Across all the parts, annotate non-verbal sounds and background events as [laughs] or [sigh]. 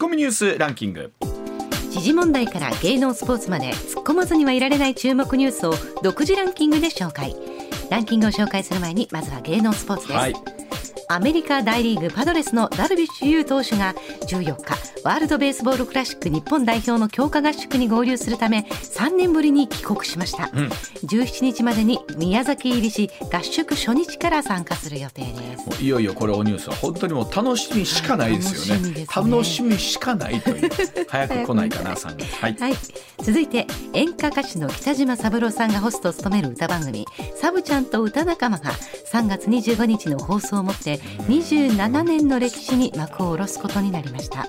コミニュースランキング。時事問題から芸能スポーツまで突っ込まずにはいられない注目ニュースを独自ランキングで紹介。ランキングを紹介する前にまずは芸能スポーツです、はいアメリカ大リーグパドレスのダルビッシュ有投手が14日ワールドベースボールクラシック日本代表の強化合宿に合流するため3年ぶりに帰国しました、うん、17日までに宮崎入りし合宿初日から参加する予定です。いよいよこれおニュースは本当にもう楽しみしかないですよね。楽しね、楽しみしかないという早く来ないかなさんはい、[laughs] はい、続いて演歌歌手の北島三郎さんがホストを務める歌番組サブちゃんと歌仲間が3月25日の放送をもって27年の歴史に幕を下ろすことになりました。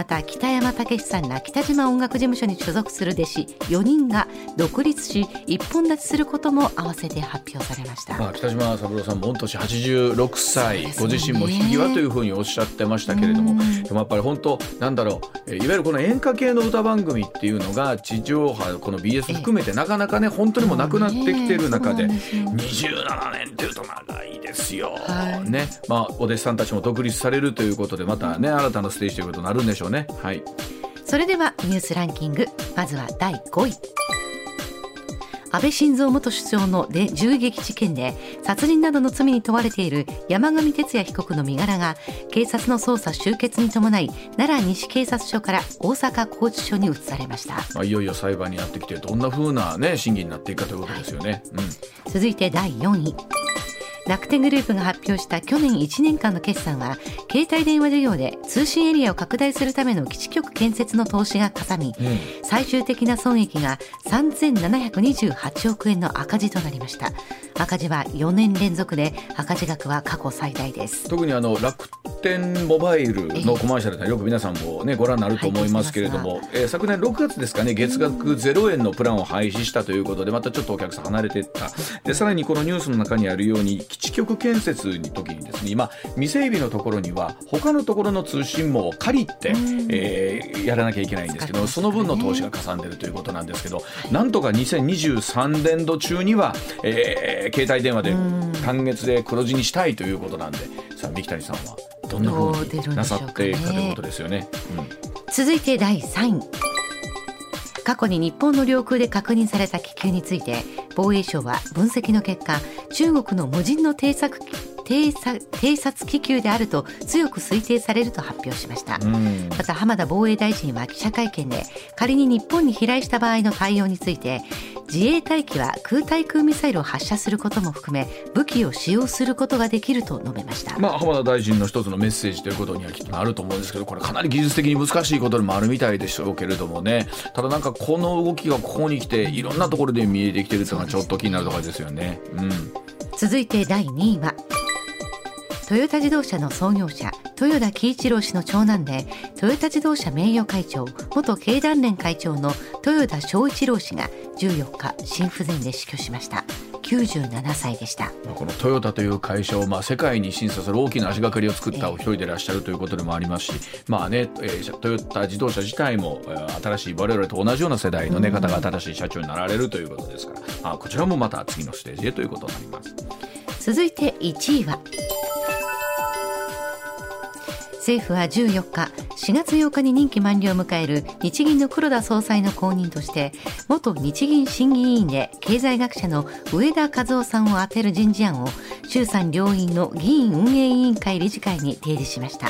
また北山武さんら北島音楽事務所に所属する弟子4人が独立し一本立ちすることも合わせて発表されました、まあ、北島三郎さんも御年86歳、ね、ご自身もひぎわというふうにおっしゃってましたけれどもでもやっぱり本当なんだろういわゆるこの演歌系の歌番組っていうのが地上波この BS 含めてなかなかね本当にもなくなってきてる中で27年っていうと長いですよ、はい、ね。まあお弟子さんたちも独立されるということでまたね新たなステージということになるんでしょうね。はい、それではニュースランキング。まずは第5位。安倍晋三元首相の銃撃事件で殺人などの罪に問われている山上徹也被告の身柄が警察の捜査終結に伴い奈良西警察署から大阪拘置所に移されました、まあ、いよいよ裁判になってきてどんなふうな、ね、審議になっていくかということですよね、はい。うん、続いて第4位楽天グループが発表した去年1年間の決算は携帯電話事業で通信エリアを拡大するための基地局建設の投資がかさみ、うん、最終的な損益が3728億円の赤字となりました。赤字は4年連続で赤字額は過去最大です。特にあの楽天モバイルのコマーシャルでよく皆さんも、ね、ご覧になると思いますけれども、えー、昨年6月ですかね月額0円のプランを廃止したということでまたちょっとお客さん離れていった。でさらにこのニュースの中にあるように基地局建設に時にですね今未整備のところには他のところの通信網を借りて、えー、やらなきゃいけないんですけど、その分の投資がかさんでるということなんですけど、なんとか2023年度中には、えー、携帯電話で単月で黒字にしたいということなんでさあ三木谷さんはどんなふうになさっていくかということですよね。うん、続いて第3位。過去に日本の領空で確認された気球について防衛省は分析の結果中国の無人の偵察機。偵察気球であると強く推定されると発表しました。また浜田防衛大臣は記者会見で仮に日本に飛来した場合の対応について自衛隊機は空対空ミサイルを発射することも含め武器を使用することができると述べました、まあ、浜田大臣の一つのメッセージということにはきっとあると思うんですけどこれかなり技術的に難しいことでもあるみたいでしょうけれどもね。ただなんかこの動きがここに来ていろんなところで見えてきてるというのはちょっと気になるところですよね。うん、続いて第2位はトヨタ自動車の創業者豊田喜一郎氏の長男でトヨタ自動車名誉会長元経団連会長の豊田章一郎氏が14日心不全で死去しました。97歳でした。このトヨタという会社をまあ世界に審査する大きな足がかりを作ったお一人でいらっしゃるということでもありますし、まあね、えー、トヨタ自動車自体も新しい我々と同じような世代の、ね、方が新しい社長になられるということですから、まあ、こちらもまた次のステージへということになります。続いて1位は政府は14日4月8日に任期満了を迎える日銀の黒田総裁の後任として元日銀審議委員で経済学者の上田和夫さんを充てる人事案を衆参両院の議員運営委員会理事会に提示しました。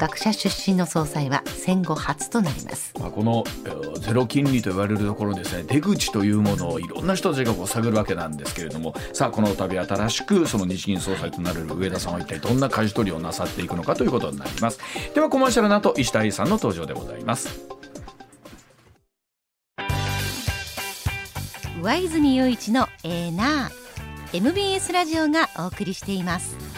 学者出身の総裁は戦後初となります、まあ、このゼロ金利と言われるところですね出口というものをいろんな人たちがこう探るわけなんですけれどもさあこの度新しくその日銀総裁となれる上田さんは一体どんな舵取りをなさっていくのかということになります。ではコマーシャルの後石田愛さんの登場でございます。上泉雄一のエーナー MBS ラジオがお送りしています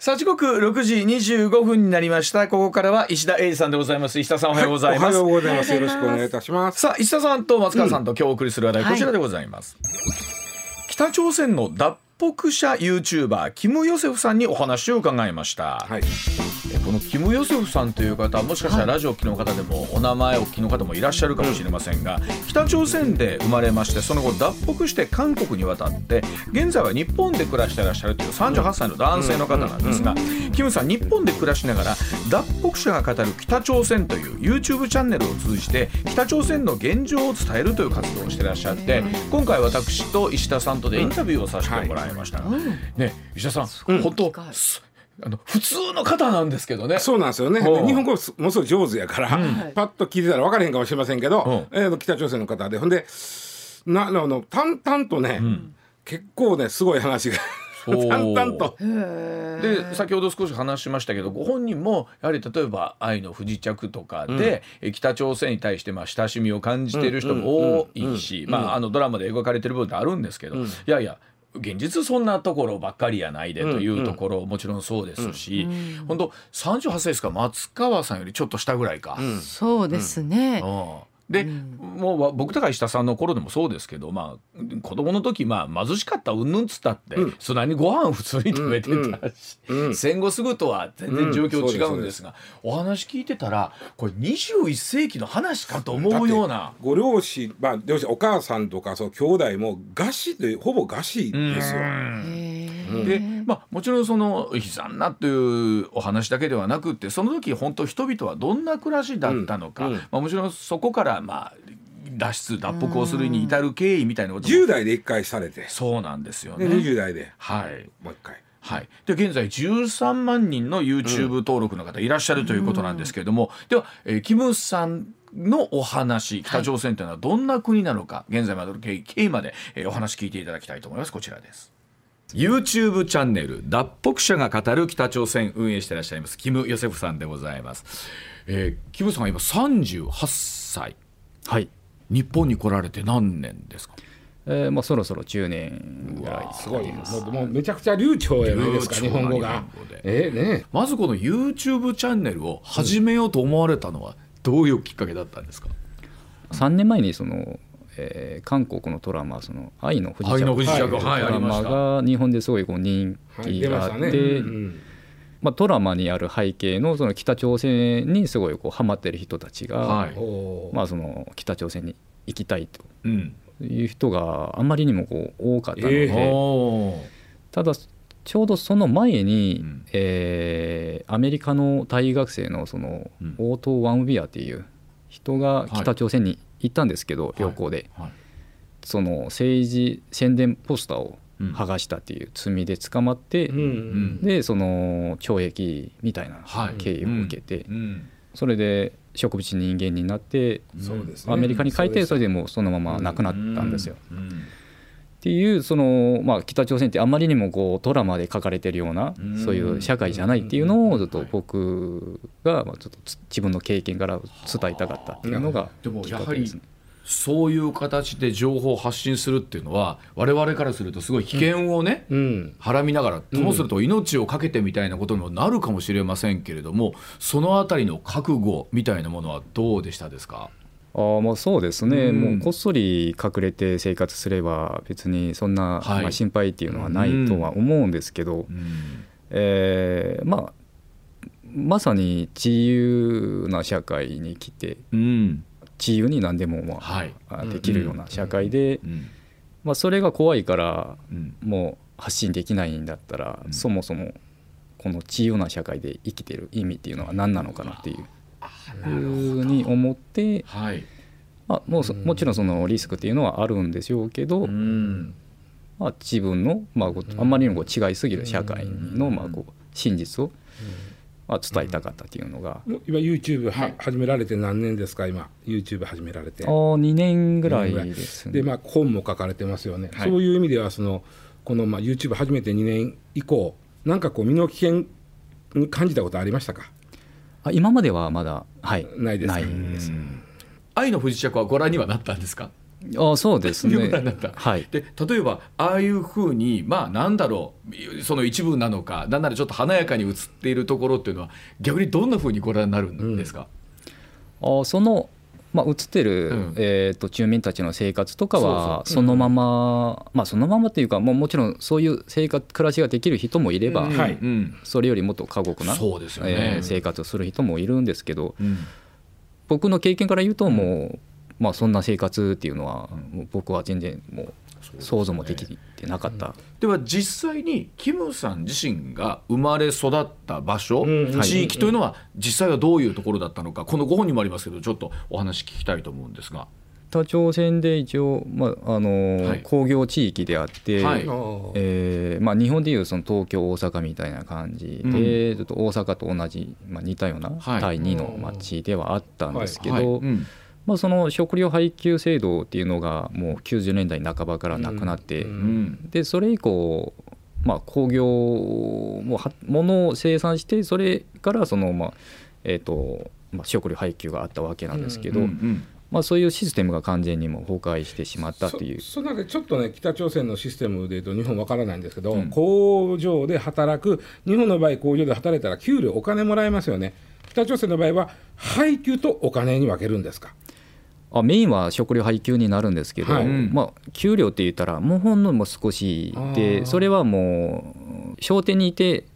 さあ時刻六時二十五分になりました。ここからは石田英二さんでございます。石田さんおはようございます、はい、おはようございます。よろしくお願いいたします。さあ石田さんと松川さんと今日お送りする話題、こちらでございます、はい、北朝鮮の脱北社 YouTuber キム・ヨセフさんにお話を伺いました、はい。えこのキム・ヨセフさんという方もしかしたらラジオをお聞きの方でもお名前をお聞きの方もいらっしゃるかもしれませんが北朝鮮で生まれましてその後脱北して韓国に渡って現在は日本で暮らしてらっしゃるという38歳の男性の方なんですがキムさん日本で暮らしながら脱北者が語る北朝鮮という YouTube チャンネルを通じて北朝鮮の現状を伝えるという活動をしてらっしゃって今回私と石田さんとでインタビューをさせてもらいました。が、ね石田さん、本当すあの普通の方なんですけどね。そうなんですよね。日本語すものすごい上手やから、パッと聞いてたら分からへんかもしれませんけど、えー北朝鮮の方で、ほんで、なあの淡々とね、結構ねすごい話が [laughs] 淡々と。で先ほど少し話しましたけどご本人もやはり例えば「愛の不時着」とかで、え北朝鮮に対してまあ親しみを感じている人も多いし、まあ、あのドラマで描かれてる部分ってあるんですけど、いやいや現実そんなところばっかりやないでというところもちろんそうですし、本当38歳ですか松川さんよりちょっと下ぐらいか。そうですね。うん。で、もうわ僕とか石田さんの頃でもそうですけど、まあ、子供の時、まあ、貧しかったうんぬんつったって、そん。なにご飯普通に食べてたし、戦後すぐとは全然状況違うんですが、お話聞いてたらこれ21世紀の話かと思うような。ご両親、まあ、両親お母さんとかそう兄弟も餓死でほぼ餓死ですよ。でまあ、もちろんその悲惨なというお話だけではなくってその時本当人々はどんな暮らしだったのか、うん。うん。まあ、もちろんそこからまあ脱出脱北をするに至る経緯みたいなことも10代で1回されて、そうなんですよでね。20代で。はい。もう1回。はい、で現在13万人の YouTube 登録の方いらっしゃるということなんですけれども、では、えーキムさんのお話北朝鮮というのはどんな国なのか、現在までの経緯経緯まで、えーお話聞いていただきたいと思います。こちらです YouTube チャンネル脱北者が語る北朝鮮運営していらっしゃいますキム・ヨセフさんでございます、えーキムさんは今38歳はい、日本に来られて何年ですか？えーまあ、そろそろ10年ぐらいす。ごい。もうもうめちゃくちゃ流暢やないですか日本語が。ええねまずこの YouTube チャンネルを始めようと思われたのはどういうきっかけだったんですか、3年前にその、えー韓国のドラマ「その愛の不時着」愛の不時着。はいはい、あドラマ。が日本ですごいこう人はい気。があって、うんまあ、ドラマにある背景のその北朝鮮にすごいこうハマってる人たちが、はい。まあ、その北朝鮮に行きたいとうん。いう人があまりにもこう多かったのえで、おー。ただちょうどその前に、うん。えーアメリカの大学生のその、うん。オートー・ワンウィアっていう人が北朝鮮に行ったんですけど、旅行で、はい。その政治宣伝ポスターをうん剥がしたっていう罪で捕まって、うんうんでその懲役みたいなはい経緯を受けて、うん。それで植物人間になってアメリカに帰ってそれででもうそのまま亡くなったんですよ。うん。っていうその、まあ、北朝鮮ってあまりにもこうドラマで書かれてるようなうん。そういう社会じゃないっていうのをずっと僕がまあちょっとつ自分の経験から伝えたかったっていうのがでもきっやはり。そういう形で情報を発信するっていうのは我々からするとすごい危険をね、うん。はらみながらともすると命を懸けてみたいなことにもなるかもしれませんけれどもそのあたりの覚悟みたいなものはどうでしたですか？あーまあそうですね、うん。もうこっそり隠れて生活すれば別にそんな、はい。まあ、心配っていうのはないとは思うんですけど、うん。えーまあまさに自由な社会に来てうん。自由に何でもまあ、はい。あできるような社会で、うんまあ、それが怖いからうんもう発信できないんだったら、うん。そもそもこの自由な社会で生きてる意味っていうのは何なのかなっていうふうに思って、はい。まあ、もうそもちろんそのリスクっていうのはあるんでしょうけど、うん。まあ、自分の、まあ、あんまりにもこう違いすぎる社会の、まあ、こう真実を、まあ、伝えたかったっていうのが、もう今 YouTube は始められて何年ですか？今 YouTube 始められて。あ2年ぐらいですね。でまあ本も書かれてますよね、はい。そういう意味ではそのこのまあ YouTube 始めて2年以降なんかこう身の危険に感じたことありましたか？あ今まではまだ、はい、ないですかです愛の不時着はご覧にはなったんですか？あそうですね。[laughs] ご覧になった。はい。で例えばああいうふうにまあなんだろうその一部なのかなんならちょっと華やかに映っているところっていうのは逆にどんなふうにご覧になるんですか、あそのまあ、映ってる、うん、えーと、住民たちの生活とかはそのまま、まあ、そのままっていうかもうもちろんそういう生活暮らしができる人もいれば、うん、それよりもっと過酷な、ね。えー、生活をする人もいるんですけど、うん、僕の経験から言うともう、まあ、そんな生活っていうのは僕は全然もう想像もできてなかった、では実際にキムさん自身が生まれ育った場所、うん、地域というのは実際はどういうところだったのかこのご本にもありますけどちょっとお話聞きたいと思うんですが。北朝鮮で一応、まああの、はい、工業地域であって、はい、えー、まあ、日本でいうその東京大阪みたいな感じで、うん、ちょっと大阪と同じ、まあ、似たような第2の町ではあったんですけど、はい。うんまあ、その食料配給制度っていうのがもう90年代半ばからなくなって、うん、でそれ以降、まあ、工業もものを生産してそれからその、まあえーとまあ、食料配給があったわけなんですけど。うんうんうん。まあ、そういうシステムが完全にも崩壊してしまったという。そなでちょっとね北朝鮮のシステムでいうと日本わからないんですけど、うん、工場で働く日本の場合工場で働いたら給料お金もらえますよね。北朝鮮の場合は配給とお金に分けるんですか？あメインは食料配給になるんですけど、はい、まあ、給料って言ったらもうほんのも少しでそれはもう商店にいて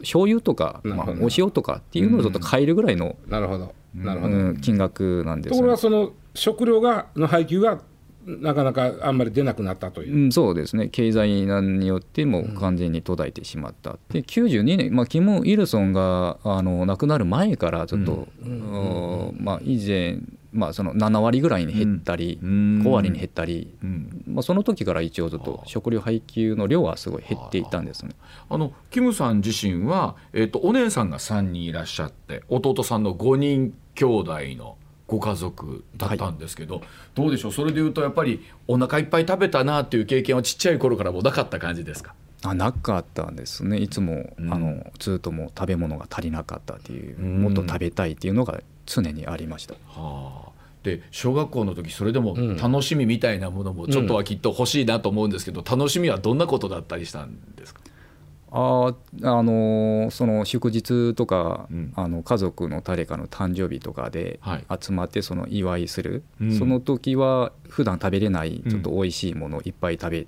醤油とか、まあ、お塩とかっていうのをちょっと買えるぐらいの、なるほど。なるほど、金額なんです、ね、ところがその食料がの配給がなかなかあんまり出なくなったという、うん、そうですね。経済難によっても完全に途絶えてしまった、で92年、まあ、キム・イルソンがあの亡くなる前からちょっと、うん。まあ、以前まあ、その7割ぐらいに減ったり、うん、5割に減ったり、うん、まあ、その時から一応ちょっと食料配給の量はすごい減っていたんですね。あのキムさん自身は、えーと、お姉さんが3人いらっしゃって弟さんの5人兄弟のご家族だったんですけど、はい、どうでしょう？それでいうとやっぱりお腹いっぱい食べたなっていう経験はちっちゃい頃からもなかった感じですか？あなかったんですね。いつも、うん、あのずっともう食べ物が足りなかったっていう、もっと食べたいっていうのが常にありました。はあ。で小学校の時それでも楽しみみたいなものもちょっとはきっと欲しいなと思うんですけど、楽しみはどんなことだったりしたんですか？ああのその祝日とか、うん、あの家族の誰かの誕生日とかで集まってその祝いする、はい、その時は普段食べれないちょっと美味しいものをいっぱい食べ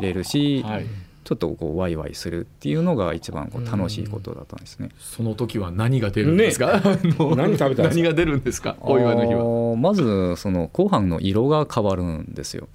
れるし、うん。はい、ちょっとこうワイワイするっていうのが一番こう楽しいことだったんですね。その時は何が出るんですか？ね、何食べた何が出るんですか？お祝いの日は。まずそのご飯の色が変わるんですよ。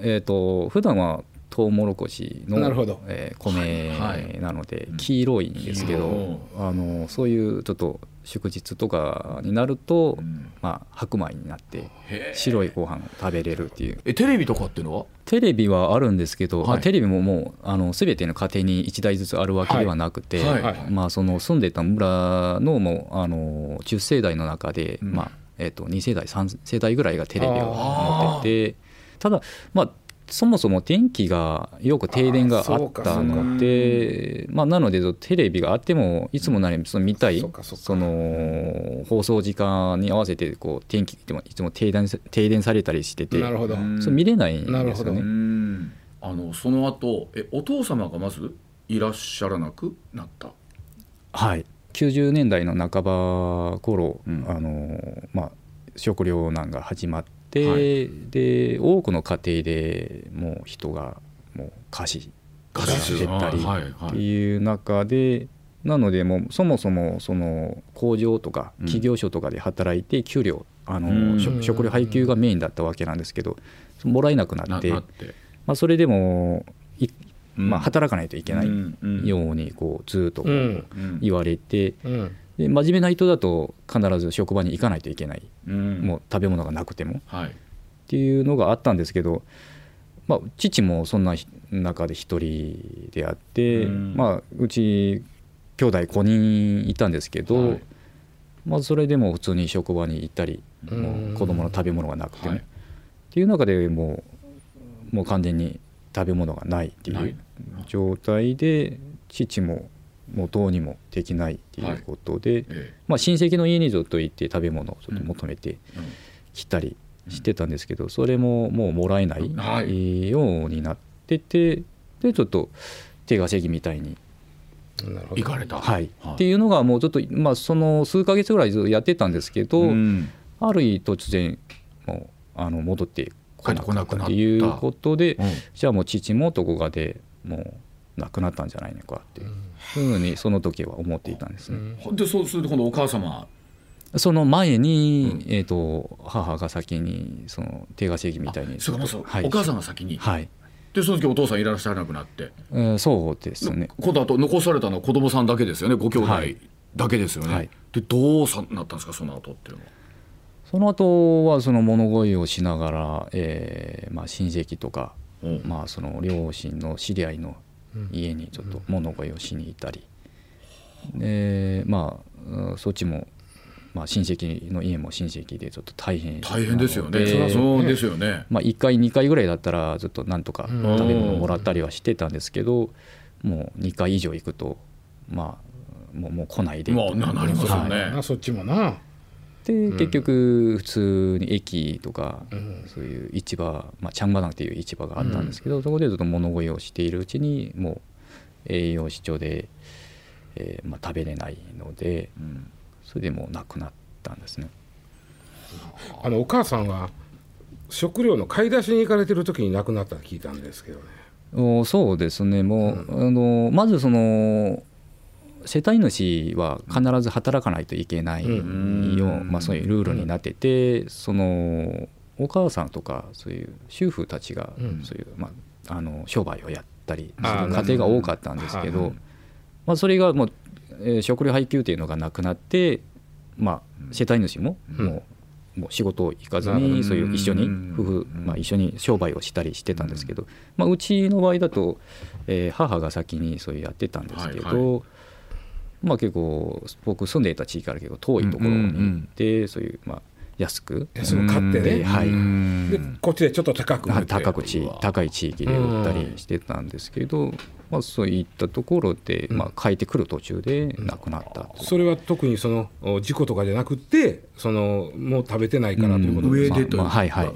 えっ、ー、と普段はトウモロコシの、えー、米なので黄色いんですけど、あのそういうちょっと祝日とかになると、うん、まあ、白米になって白いご飯を食べれるっていう。えテレビとかっていうのは？テレビはあるんですけど、はい、テレビももうあの全ての家庭に1台ずつあるわけではなくて、はい。はい、まあ、その住んでた村のもうあの10世代の中で、うん、まあえー、と2世代3世代ぐらいがテレビを持っててただまあそもそも電気がよく停電があったのでまあ、なのでテレビがあってもいつもなりその見たいその放送時間に合わせてこう天気でもいつも停電停電されたりしててなるほど。そ見れないんですよね。あのその後えお父様がまずいらっしゃらなくなった？はい。90年代の半ば頃、うん、あのまあ食糧難が始まってではい、で多くの家庭でもう人がもう餓死が減ったりっていう中で、なのでもうそもそもその工場とか企業所とかで働いて給料、あの食料配給がメインだったわけなんですけどもらえなくなってまあ、それでもまあ、働かないといけないようにこうずっと言われて、で真面目な人だと必ず職場に行かないといけない、うん、もう食べ物がなくても、はい、っていうのがあったんですけど、まあ、父もそんな中で一人であって、うん、まあ、うち兄弟5人いたんですけど、はい、まあ、それでも普通に職場に行ったり、うん、もう子供の食べ物がなくても、はい、っていう中でもうもう完全に食べ物がないっていう状態で父ももうどうにもできないっていうことで、はい。まあ、親戚の家にずっと行って食べ物をちょっと求めてきたりしてたんですけど、それももうもらえないようになっててでちょっと手稼ぎみたいに。行かれた、はい、はい、っていうのがもうちょっと、まあ、その数か月ぐらいずっとやってたんですけど、うん、ある日突然もうあの戻ってこなくなったかったということで、うんじゃあもう父もどこかでもう亡くなったんじゃないのかっていう。ふうにその時は思っていたんですね。でそうすると今度お母様。その前に、えー、と母が先にその手稼ぎみたいに。そうかそう、はい。お母さんが先に、はい、でその時お父さんいらっしゃらなくなって。えーそうですね。今度あと残されたのは子供さんだけですよね。ご兄弟はい。だけですよね、はい。でどうさなったんですかその後っていうのは。その後はその物乞いをしながら、えーまあ、親戚とか、うん。まあ、その両親の知り合いの家にちょっと物乞いをしに行ったり、でまあうんそっちも、まあ、親戚の家も親戚でちょっと大変。大変ですよね。そうですよね。まあ、1回2回ぐらいだったらずっとなんとか食べ物もらったりはしてたんですけどもう2回以上行くとまあもうもう来ないでまあななりますよはい。そっちもなで結局普通に駅とか、そういう市場、まあ、チャンバナっていう市場があったんですけど、そこでずっと物乞いをしているうちにもう栄養失調で、えーまあ、食べれないのでうん。それでもう亡くなったんですね。あのお母さんは食料の買い出しに行かれてる時に亡くなったと聞いたんですけどね。おそうですね。もう、あのまずその世帯主は必ず働かないといけないよ、うん。まあ、そういうルールになってて、そのお母さんとかそういう主婦たちがうん。そういう、まあ、あの商売をやったりする家庭が多かったんですけど、はいまあ、それがもう、えー食料配給っていうのがなくなって、まあ、世帯主もうん。もう,、もう仕事行かずにそういう一緒にうん。夫婦、まあ、一緒に商売をしたりしてたんですけど、まあ、うちの場合だと、えー母が先にそういうやってたんですけど、はいまあ、結構僕住んでいた地域から結構遠いところに行って、そういう、まあ、安く。安く買ってね。ではい。うん。でこっちでちょっと高く売って高くち高い地域で売ったりしてたんですけど、まあ、そういったところで、まあ、帰ってくる途中で亡くなったと。それは特にそのお事故とかじゃなくてそのもう食べてないからということ上ですかでというか、まあはいはい。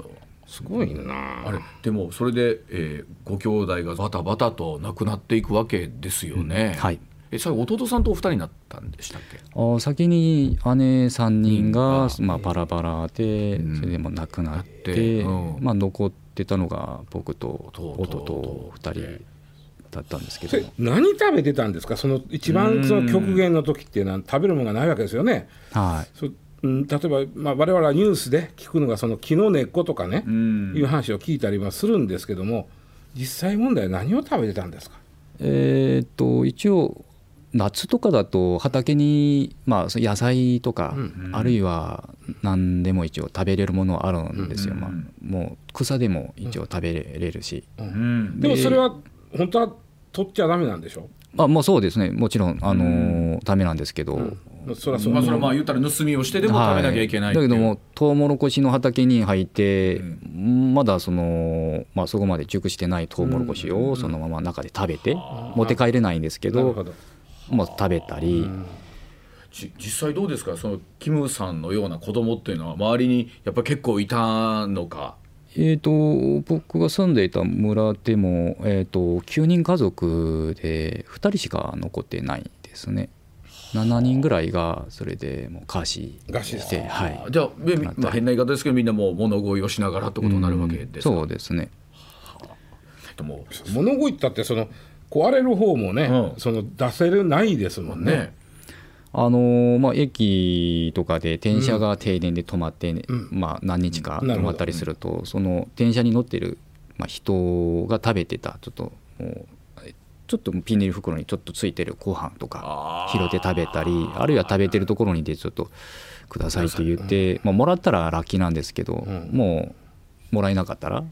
すごいな。あれでもそれで、えーご兄弟がバタバタと亡くなっていくわけですよね、はいえ最後弟さんとお二人になったんでしたっけ？あ先に姉3人がう、ん。まあ、バラバラでうん。それでも亡くなって、ってうん。まあ、残ってたのが僕とと弟2人だったんですけそどれ何食べてたんですか？その一番その極限の時っていうのは食べるものがないわけですよね。はい。そうん例えば、まあ、我々はニュースで聞くのがその木の根っことかね、ん。いう話を聞いたりはするんですけども実際問題は何を食べてたんですか？えーっと一応夏とかだと畑に、まあ、野菜とか、あるいは何でも一応食べれるものはあるんですよ、まあ、もう草でも一応食べれるし、うん。でもそれは本当は取っちゃダメなんでしょ？あもうそうですね。もちろん、あのーダメなんですけど、それはそう、まあそれはまあ言ったら盗みをしてでも食べなきゃいけないっていう。だけどもトウモロコシの畑に入って、まだその、まあ、そこまで熟してないトウモロコシをそのまま中で食べて、持って帰れないんですけどなるほどまあ、食べたり、じ実際どうですか？そのキムさんのような子供っていうのは周りにやっぱり結構いたのか？えー、と僕が住んでいた村でも、えー、と9人家族で2人しか残ってないですね。7人ぐらいがそれでもう餓死して、はい、じゃあ、えまあ、変な言い方ですけどみんなもう物乞いをしながらってことになるわけですか、そうですね。でも物乞いったってその壊れる方もね、うん。その出せるないですもんね。ね。あのーまあ、駅とかで電車が停電で止まってね、まあ、何日か止まったりすると、その電車に乗ってる、まあ、人が食べてたちょっともうちょっとピンネル袋にちょっとついてるご飯とか拾って食べたりあるいは食べてるところにでちょっとくださいと言って、まあ、もらったらラッキーなんですけど、もうもらえなかったら、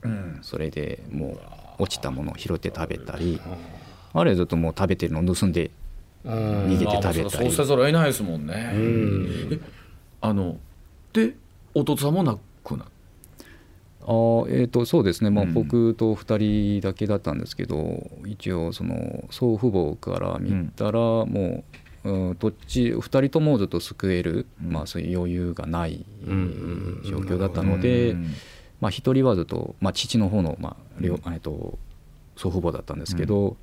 それでもう落ちたものを拾って食べたり、あるいはずっともう食べてるのを盗んでうん。逃げてまあ食べたり。そうせざるを得ないですもんね、えあので弟さんも亡くなっあーえー、とそうですね、まあ、僕と2人だけだったんですけど、一応その祖父母から見たらもう、うんどっち2人ともずっと救える、まあ、そういう余裕がない状況だったので、まあ、1人はずっと、まあ、父の方の、まあ両えー、と祖父母だったんですけど、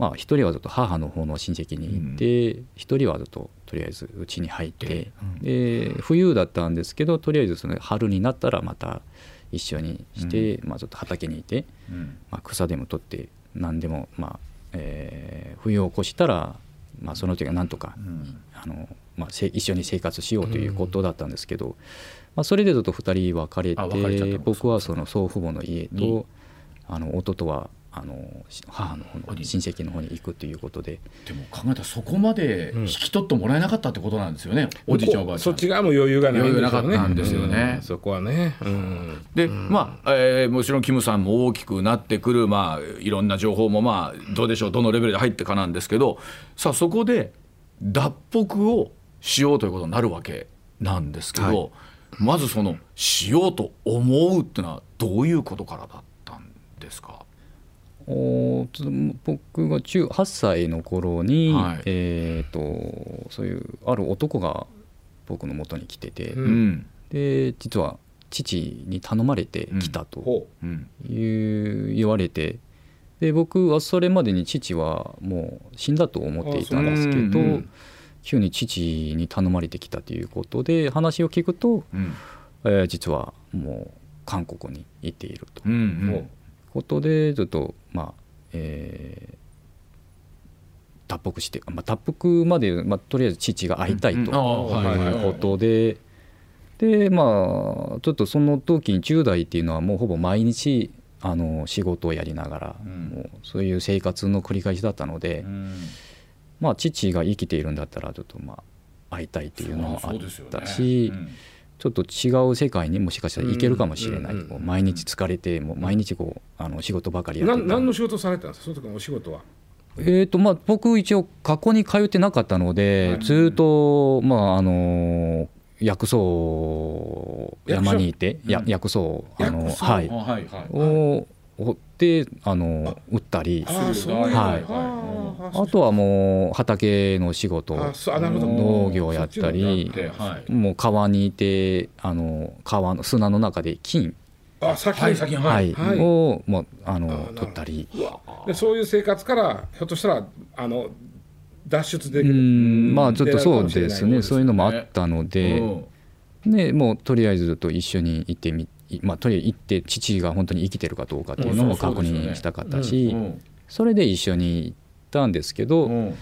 まあ、1人はずっと母の方の親戚に行って、1人はずっととりあえずうちに入って、で冬だったんですけどとりあえずその春になったらまた一緒にして、まあ、ちょっと畑にいて、うん。まあ、草でも取って何でも、まあえー冬を越したら、まあ、その時はなんとか、あのまあ、せ一緒に生活しようということだったんですけど、まあ、それでちょっと2人別れての僕はその祖父母の家にとあの弟はあのし母の方の親戚の方に行くということで。でも考えたらそこまで引き取ってもらえなかったってことなんですよね、おじいちゃんおばあちゃんそっち側も余裕がないね。余裕なかったんですよね。うん。そこはね、うん。で、まあ、えーもちろんキムさんも大きくなってくる、まあ、いろんな情報も、まあ、どうでしょう、どのレベルで入ってかなんですけど、さあ、そこで脱北をしようということになるわけなんですけど、はい。まずその、しようと思うっていうのは、どういうことからだったんですか？僕が18歳の頃に、はい。えー、とそういうある男が僕の元に来てて、うん。うんで実は父に頼まれて来たとほう。ん。いう言われてで僕はそれまでに父はもう死んだと思っていたんですけど、あそう。うん。うん急に父に頼まれてきたということで話を聞くと、うん。えー実はもう韓国に行っていると。うんうう、んことでちょっとまあえー脱北して、まあ、脱北まで、まあ、とりあえず父が会いたいということで、でまあちょっとその時に10代っていうのはもうほぼ毎日あの仕事をやりながら、うん。もうそういう生活の繰り返しだったので、うん。まあ父が生きているんだったらちょっとまあ会いたいっていうのもあったし、うんちょっと違う世界にもしかしたら行けるかもしれない、うんうん毎日疲れてもう毎日こうあの仕事ばかりやっなてた何の仕事されてたんですか？その時のお仕事は。えーとまあ、僕一応学校に通ってなかったので、はい。ずっと、まああの薬草山にいて、や薬草あの薬草？はい。あはいはい。を掘ってあの売ったり。ああそう。はい。はい。ああとはもう畑の仕事。農業やったり。ではい。もう川にいてあの川の砂の中で金、あ先はい。をもうああの取ったり。でそういう生活からひょっとしたらあの脱出でうきる。ん。まあちょっとそうですね。そういうのもあったので、うん。でもうとりあえずと一緒に行ってみまあとりあえず行って父が本当に生きてるかどうかっていうのも確認したかったし、うんそれで一緒に行ったんですけど、うん。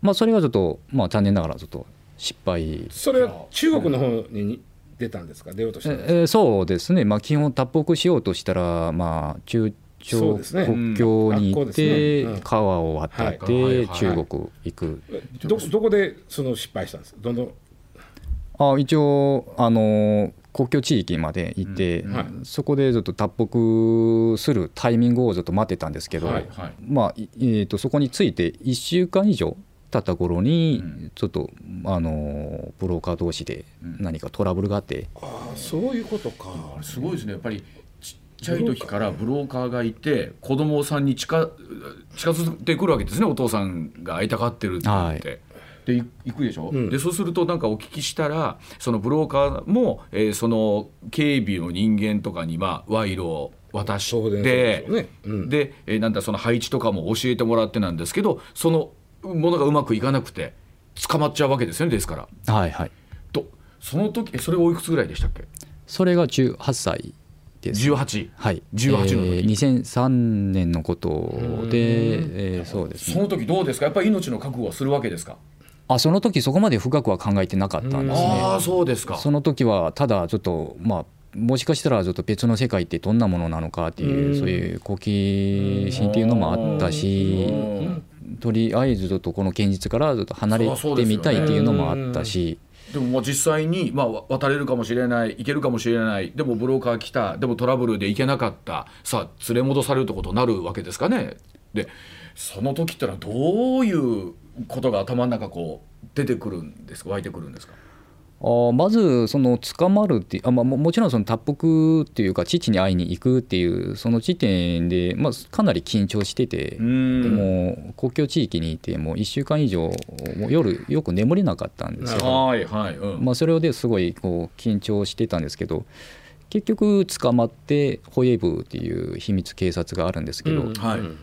まあそれがちょっとまあ残念ながらちょっと失敗。それは中国の方に出たんですか？出ようとしたんえーそうですね、まあ、基本脱北しようとしたら、まあ、中朝国境に行って、川を渡ってはい。中国行く、どどこでその失敗したんです？かどあ一応あの国境地域まで行って、うんはい。そこでちょっと脱北するタイミングをちょっと待ってたんですけど、はいはい。まあいえー、とそこについて1週間以上経った頃に、うんちょっとあのブローカー同士で何かトラブルがあって、ああそういうことか。すごいですね。やっぱりちっちゃい時からブローカーがいて子供さんに近近づいてくるわけですねお父さんが会いたがってるって言って。はいでい行くでしょ、うん。でそうするとなんかお聞きしたらそのブローカーも、えーその警備の人間とかにまあ賄賂を渡してでね。うん。で、えーなんだその配置とかも教えてもらってなんですけどそのものがうまくいかなくて捕まっちゃうわけですよねですから。はいはい、とその時えそれおいくつぐらいでしたっけ？それが18歳です。18はい、18の時。えー2003年のことで、えーそうですね。その時どうですか？やっぱり命の覚悟はするわけですか？あその時そこまで深くは考えてなかったんですね。ああそうですか。その時はただちょっとまあもしかしたらちょっと別の世界ってどんなものなのかっていう、うん。そういう好奇心っていうのもあったし、うん。とりあえずちょっとこの現実からちょっと離れてみたいっていうのもあったし、でもまあ実際にまあわ渡れるかもしれない行けるかもしれない。でもブローカー来た。でもトラブルで行けなかった。さあ連れ戻されるってことになるわけですかね。でその時ってのはどういうことが頭の中こう出てくるんですか？湧いてくるんですか？あーまずその捕まるっていうあ、まあ、ももちろんその脱北っていうか父に会いに行くっていうその時点で、まあ、かなり緊張してて、ん。もう国境地域にいてもう1週間以上もう夜よく眠れなかったんですよ。はいはい、うん。まあ、それですごいこう緊張してたんですけど結局捕まってホイエブっていう秘密警察があるんですけど、うんはい。うん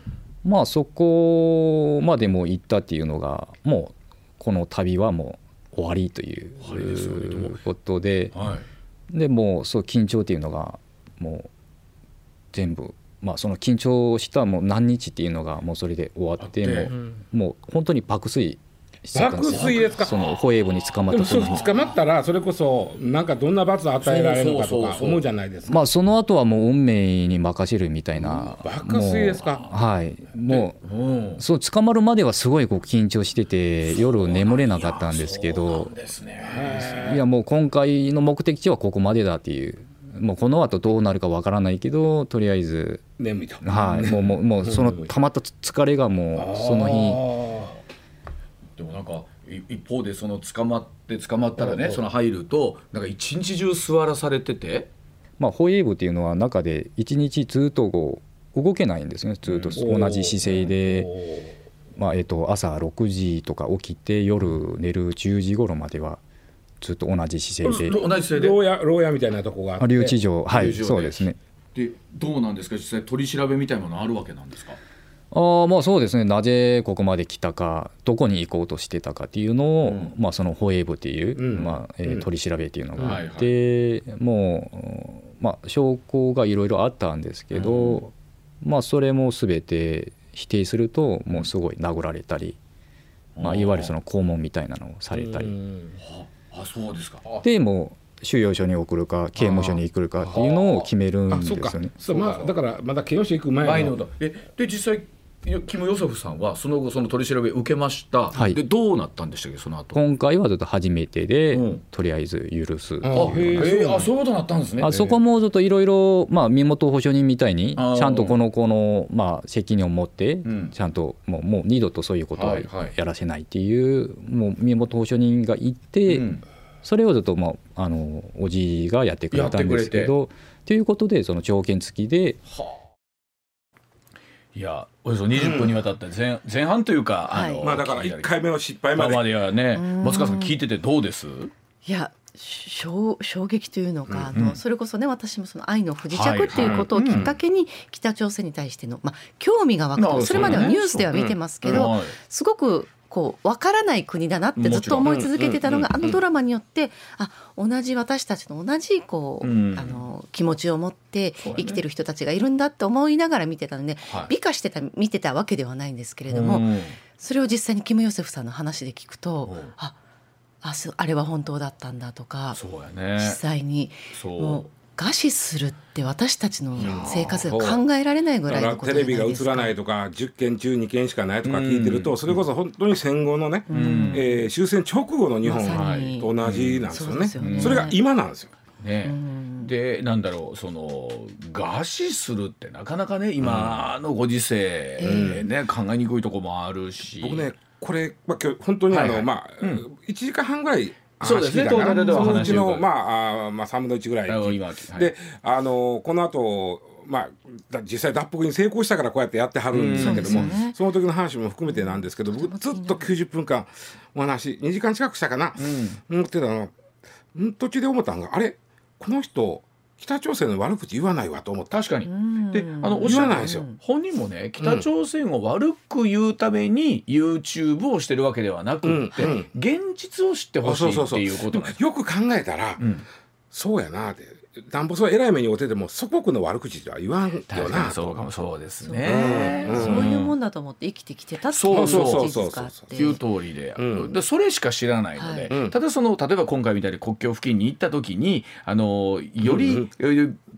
まあそこまでも行ったっていうのがもうこの旅はもう終わりということではい。でもうそう緊張っていうのがもう全部まあその緊張したもう何日っていうのがもうそれで終わってもう本当に爆睡爆睡ですか？そのホエーブに捕まった捕まったらそれこそなんかどんな罰を与えられるのか？とか思うじゃないですか。まあその後はもう運命に任せるみたいな。爆睡ですか？はい。もううん。そう捕まるまではすごいこう緊張してて夜眠れなかったんですけどんですね。いやもう今回の目的地はここまでだっていう。もうこの後どうなるかわからないけどとりあえず眠いと。はい。もうもうもうその [laughs] 溜まった疲れがもうその日でもなんかい一方でその捕まって捕まったらねその入るとなんか一日中座らされてて。まあホエーブっていうのは中で一日ずっとこう動けないんですね。ずっと同じ姿勢で。まあえっと朝6時とか起きて夜寝る10時頃まではずっと同じ姿勢で。同じ姿勢で。牢屋牢屋みたいなとこがあって。留置場。はいそうですね。でどうなんですか？実際取り調べみたいなものあるわけなんですか？ああまあそうですね。なぜここまで来たかどこに行こうとしてたかっていうのを、うん。まあそのホエーブっていう、うん。まあえーうん。取り調べっていうのがあって、もう、まあ、証拠がいろいろあったんですけど、まあそれも全て否定するともうすごい殴られたり、まあ、いわゆるその拷問みたいなのをされたり、うん。あそうですか。でもう収容所に送るか刑務所に送るかっていうのを決めるんですよね。そうまあだからまだ刑務所行く前の。前のだえで実際よキム・ヨセフさんはその後その取り調べ受けました、はい。でどうなったんでしたっけその後？今回はずっと初めてで、うん。とりあえず許す。ああへええあそういうことになったんですね。あそこもずっといろいろまあ身元保証人みたいにちゃんとこの子のまあ責任を持ってん。ちゃんともうもう二度とそういうことははいはい。やらせないっていうもう身元保証人がいてうん。それをずっとまああのおじいがやってくれたんですけどということでその条件付きでいやおよそ20分にわたって前,、前半というかあの、はい。まあだから1回目の失敗ままでではねうん。松川さん聞いててどうです？いや衝衝撃というのか、うん。あのそれこそね私もその愛の不時着っていうことをきっかけに北朝鮮に対しての、まあ、興味が湧くあとそれまではニュースでは見てますけど、はい。すごくこう分からない国だなってずっと思い続けてたのが、あのドラマによってあ同じ私たちの同じこう、うん。あの気持ちを持って生きてる人たちがいるんだって思いながら見てたので、はい。美化してた見てたわけではないんですけれども、うん。それを実際にキム・ヨセフさんの話で聞くと、うん。あああれは本当だったんだとか、実際にもう餓死するって私たちの生活が考えられないぐらいだからのことじゃテレビが映らないとか10件中2件しかないとか聞いてると、それこそ本当に戦後のね、ん。えー終戦直後の日本と同じなんですよね,、それが今なんですよ。ね。うん。でなんだろうその餓死するってなかなかね今のご時世、ね考えにくいとこもあるし。僕ねこれ、まあ、今日本当にあの、はいはい。まあ、うん。1時間半ぐらいそうですね。話聞いたかな東大ではそのうちの、まあ、あーまあ3分の1ぐらい。あの今、はい。であのこの後まあだ実際脱北に成功したからこうやってやってはるんですけども、ね。その時の話も含めてなんですけど僕ずっと90分間お話2時間近くしたかな、思ってたのん途中で思ったのがあれこの人北朝鮮の悪口言わないわと思った。確かに。ん。であのおっしゃる言わないですよ。本人もね北朝鮮を悪く言うために YouTube をしてるわけではなくって、うんうん。現実を知ってほしいっていうことなんです。よ。く考えたら、うん。そうやなってなんぼそう偉い目に遭ってても祖国の悪口では言わんよな。にそうかもそうですね。うん。そういうもんだと思って生きてきてたっていそうそう事実があって。いう通りで,、うん。でそれしか知らないので、はい。うん。ただその例えば今回みたいに国境付近に行った時にあのより、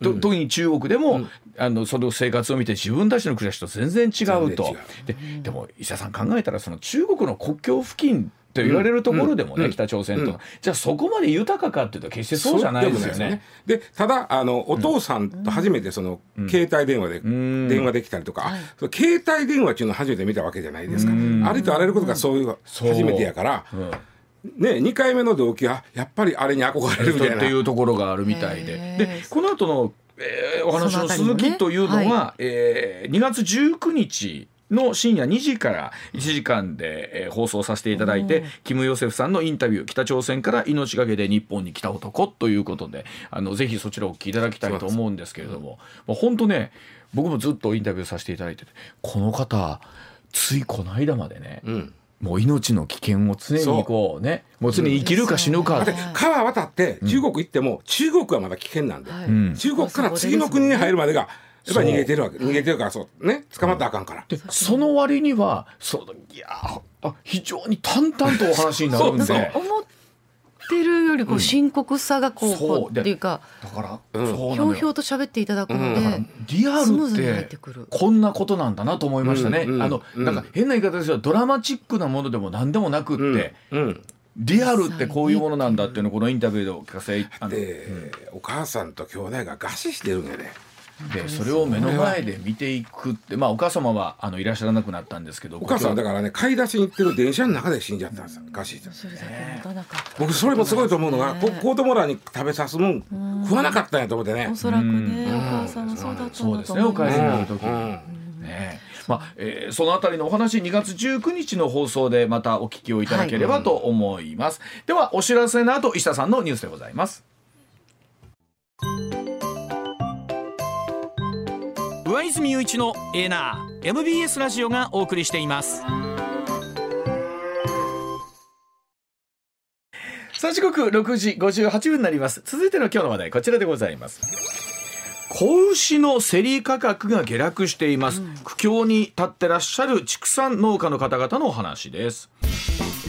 と特に中国でも、あのその生活を見て自分たちの暮らしと全然違うとででも石田さん。考えたらその中国の国境付近と言われるところでもね、うん。北朝鮮と、うん。じゃあそこまで豊かかっていうと決してそうじゃないですよね。でただあのお父さんと初めてその、携帯電話でん。電話できたりとか、携帯電話っていうのを初めて見たわけじゃないですか、うん。ありとあらゆることがそういう初めてやから、うん。ね、2回目の動機はやっぱりあれに憧れるみたいな。っていうところがあるみたいで。でこの後の、えーお話の続きというのは、はえー2月19日の深夜2時から1時間で、えー放送させていただいて、キム・ヨセフさんのインタビュー北朝鮮から命がけで日本に来た男ということであのぜひそちらをお聞きいただきたいと思うんですけれどももう本当ね僕もずっとインタビューさせていただいててこの方ついこの間までね、うん。もう命の危険を常にこうねもう常に生きるか死ぬか。だって川渡って中国行っても、中国はまだ危険なんで、はい。ん。中国から次の国に入るまでがやっぱり逃げてるわけ。逃げてるからそう。ね？捕まったらあかんから、でその割にはそういやあ非常に淡々とお話になるんで。そうだ思ってるよりこう深刻さがこう,、こうっていうかから、うひょうひょうと喋っていただくので、うんリアルっスムーズに入っててくる。こんなことなんだなと思いましたね。うんうんあのうんなんか変な言い方ですよドラマチックなものでも何でもなくって、うん。リアルってこういうものなんだっていうのをこのインタビューでお聞かせ。あので、お母さんと兄弟が餓死してるんやねでそれを目の前で見ていくってまあお母様はあのいらっしゃらなくなったんですけどお母さんはだかからね買い出しに行ってる電車の中で死んじゃったんですよ餓死してそれだけ持たなかった、僕それもすごいと思うのが、こ子供らに食べさすもん食わなかったんやと思ってね。おそらくね、うん。お母さんはそうだったそうんだと思いまですねお帰りすになる時、うん。ねまあえーそのあたりのお話2月19日の放送でまたお聞きをいただければと思います、ではお知らせの後石田さんのニュースでございます上泉雄一のエナー MBS ラジオがお送りしています。さあ時刻6時58分になります。続いての今日の話題こちらでございます。子牛の競り価格が下落しています、苦境に立ってらっしゃる畜産農家の方々のお話です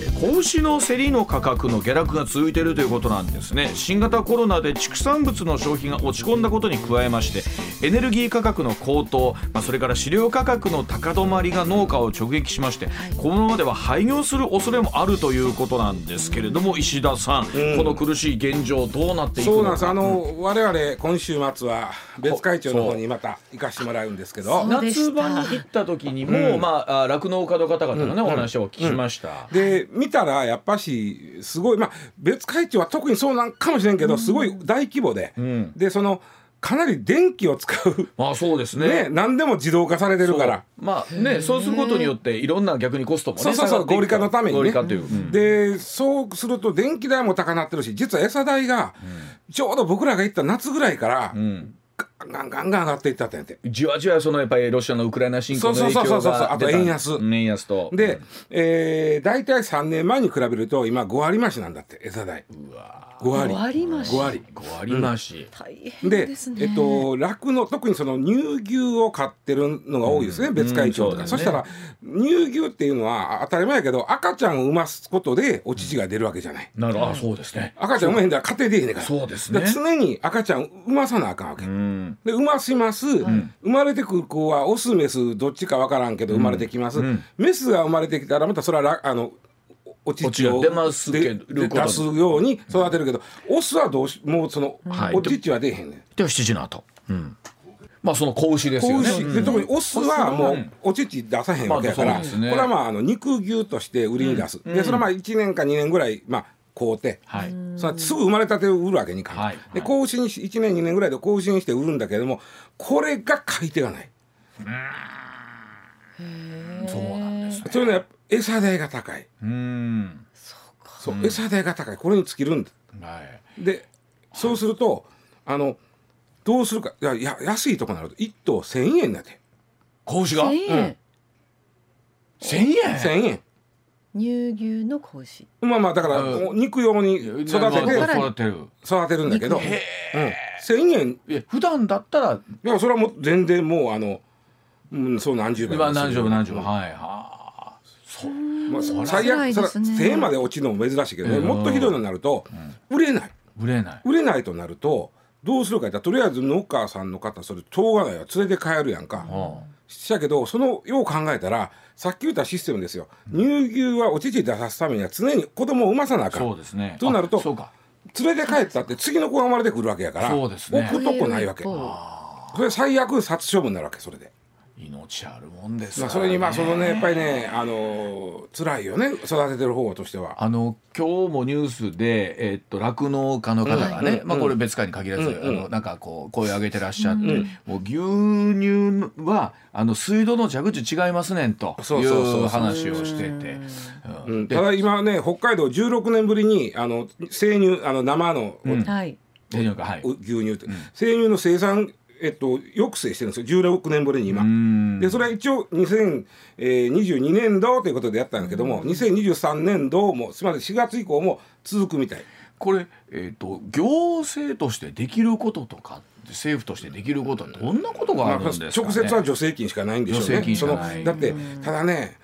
えー子牛の競りの価格の下落が続いているということなんですね。新型コロナで畜産物の消費が落ち込んだことに加えましてエネルギー価格の高騰、まあ、それから飼料価格の高止まりが農家を直撃しまして、このままでは廃業する恐れもあるということなんですけれども石田さん、この苦しい現状どうなっていくのか。そうなんです。あの、我々今週末は別会長の方にまた行かしてもらうんですけど。夏場に行った時にも、まああ酪農家の方々のね、お話をお聞きしました、で見たらやっぱしすごいまあ別会長は特にそうなんかもしれんけど、すごい大規模で、ん。でそのかなり電気を使うまあそうですね。ね何でも自動化されてるから。まあねそうすることによっていろんな逆にコストもねそうそうそう合理化のためにね。合理化という、うん。でそうすると電気代も高なってるし実は餌代がちょうど僕らが行った夏ぐらいからうんガンガンガン上がっていったってんて。じわじわそのやっぱりロシアのウクライナ侵攻の影響そうそうそうそうあと円安円安とで、えー、大体3年前に比べると今5割増しなんだって餌代うわ5割。増し。5割。5割増し、大変でね。えっと酪農特にその乳牛を飼ってるのが多いですね、別会長とか、うんそしたら乳牛っていうのは当たり前やけど赤ちゃんを産ますことでお乳が出るわけじゃない、なるほど。あそうですね。赤ちゃん産めへんだら家庭でいいね。んからそうですね常に赤ちゃん産まさなあかんわけ、うん。で産まします、生まれてくる子はオスメスどっちかわからんけど生まれてきます、ん。メスが生まれてきたらまたそれはらあのお乳を出ますけど出すように育てるけど、オスはどうしもうその、はい。お乳は出えへんねん。では7時の後、うん、まあその子牛です子よね。牛、で特にオスはもうお乳出さへんわけやから、まあね。これはまああの肉牛として売りに出す、でそれはまあ1年か2年ぐらいまあ買うて、はい。そのすぐ生まれたてを売るわけにいかん、はい。で子牛にし1年2年ぐらいで子牛にして売るんだけれどもこれが買い手がない。そうなんですね。それね餌代が高い。うん。そう、餌代が高い。これに尽きるんだ。はい。でそうするとあのどうするか。いやや安いとこになると。1頭1,000円だって。子牛が？1000円、1000円？1,000円。乳牛の子。牛まあまあだからうん。肉用に育てて育てる。育てるんだけど、うん、1,000円。普段だったら。いやそれはもう全然もうあの、うん、そう何十倍今何十分何十倍。分はいはあそう。まあ、そ最悪それですね。1000円まで落ちるのも珍しいけどね、うん。もっとひどいのになると、売れない。売れない。売れないとなるとどうするか言ったらとりあえず農家さんの方それしょうがないわ連れて帰るやんか。あしやけどそのよう考えたらさっき言ったシステムですよ。乳牛はお乳出さすためには常に子供を産まさなあかん。そうですね。となるとあそうか。連れて帰ったって次の子が生まれてくるわけやからそうですね。置くとこないわけ。それ最悪殺処分になるわけそれで。命あるもんですそれにまあそのねやっぱりねあの辛いよね育ててる方としては。あの今日もニュースで、えっと酪農家の方がね、うんまあ、これ別会に限らず、うんうん。あのなんかこう声を上げてらっしゃって、もう牛乳はあの水道の蛇口違いますねんとそうそうそういう話をしてて、うん。うん。ただ今ね北海道16年ぶりにあの生乳あの生の、うん。はい。牛乳って、生乳の生産えっと、抑制してるんですよ。16年ぶりに今。ん。でそれは一応2022年度ということでやったんだけども2023年度もつまり4月以降も続くみたい。これ、えー、と行政としてできることとか政府としてできることはどんなことがあるんですか、ね？直接は助成金しかないんでしょうね。そのだってただね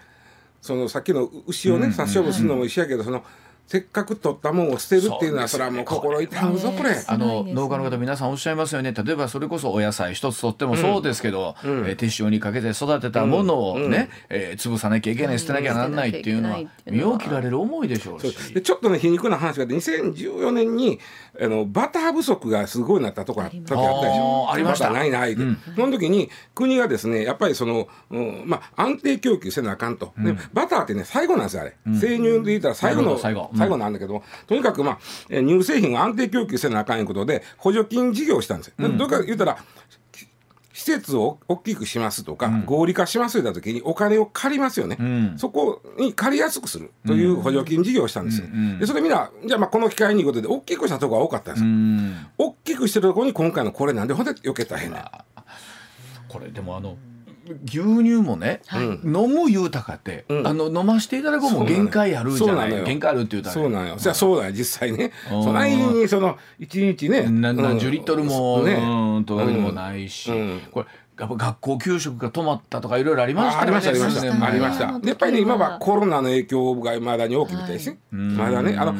そのさっきの牛をね殺処分するのも一緒やけどそのせっかく取ったもんを捨てるっていうのはそれはもう心痛むぞこれ。あの農家の方皆さんおっしゃいますよね。例えばそれこそお野菜一つとってもそうですけど、えー手塩にかけて育てたものをね、えー潰さなきゃいけない捨てなきゃならないっていうのは身を切られる思いでしょうし。でちょっとね皮肉な話があって2014年にあのバター不足がすごいなったとこあ時あったでしょありました。ないないで、その時に国がですねやっぱりその、うんまあ、安定供給せなあかんと、でバターってね最後なんですよあれ、生乳で言ったら最後の最後うん最後なんだけども、とにかく、まあ、えー乳製品を安定供給せなあかんいうことで補助金事業をしたんですよ。でどうか言ったら施設を大きくしますとか、合理化しますといった時にお金を借りますよね、そこに借りやすくするという補助金事業をしたんですよ。でそれみんなじゃあまあこの機会にいうことで大きくしたところが多かったんですよ。うん。大きくしてるところに今回のこれなんでほんで避けたへんねん。これでもあの牛乳もね、飲む言うたかって、あの飲ましていただくも限界あるじゃないそうなのよ。限界あるって言うたらそうなんよ。じゃあそうなんよ実際ね。うん。そないにその一日ね、何十リットルも、ね。うんともないし、うん。これやっぱ学校給食が止まったとかいろいろありましたあありましたありました。ありました。でやっぱりね今はコロナの影響がまだに大きいみたいですね。まだねあの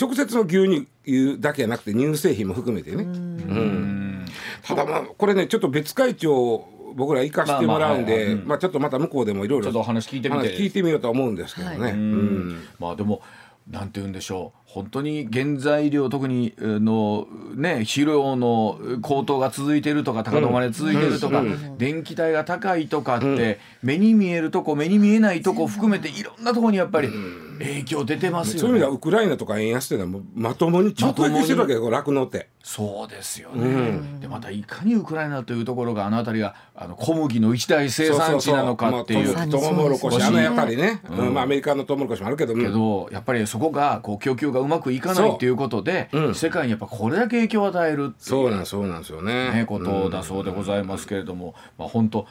直接の牛乳だけじゃなくて乳製品も含めてね。うん。ただまあこれねちょっと別会長僕ら行かしてもらうんで、まあちょっとまた向こうでもいろいろちょっとお話聞いてみ聞いてみようとは思うんですけどね。はい。うん。まあでもなんて言うんでしょう本当に原材料特にあのね肥料の高騰が続いてるとか高止まり続いてるとか、電気代が高いとかって、目に見えるとこ目に見えないとこ含めていろんなとこにやっぱり影響出てますよね。そういう意味ではウクライナとか円安っていうのはまともに直撃してるわけよ酪農って。そうですよね、でまたいかにウクライナというところがあの辺りがあの小麦の一大生産地なのかっていう。トウモロコシ、あのやっぱりね、うん。まあアメリカのトウモロコシもあるけど。もけどやっぱりそこがこう供給がうまくいかないっていうことで、う。ん。世界にやっぱこれだけ影響を与えるっていうそうなんそうなんですよね。ね、ことだそうでございますけれども、まあ本当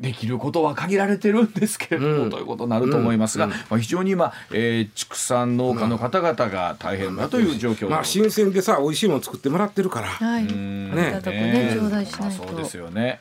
できることは限られてるんですけれども、うん。ということになると思いますが、まあ、非常に今、えー畜産農家の方々が大変だという状況でまあ新鮮でさ美味しいもの作ってもらってるから。はい。ねね。頂戴しないと。まあそうですよね。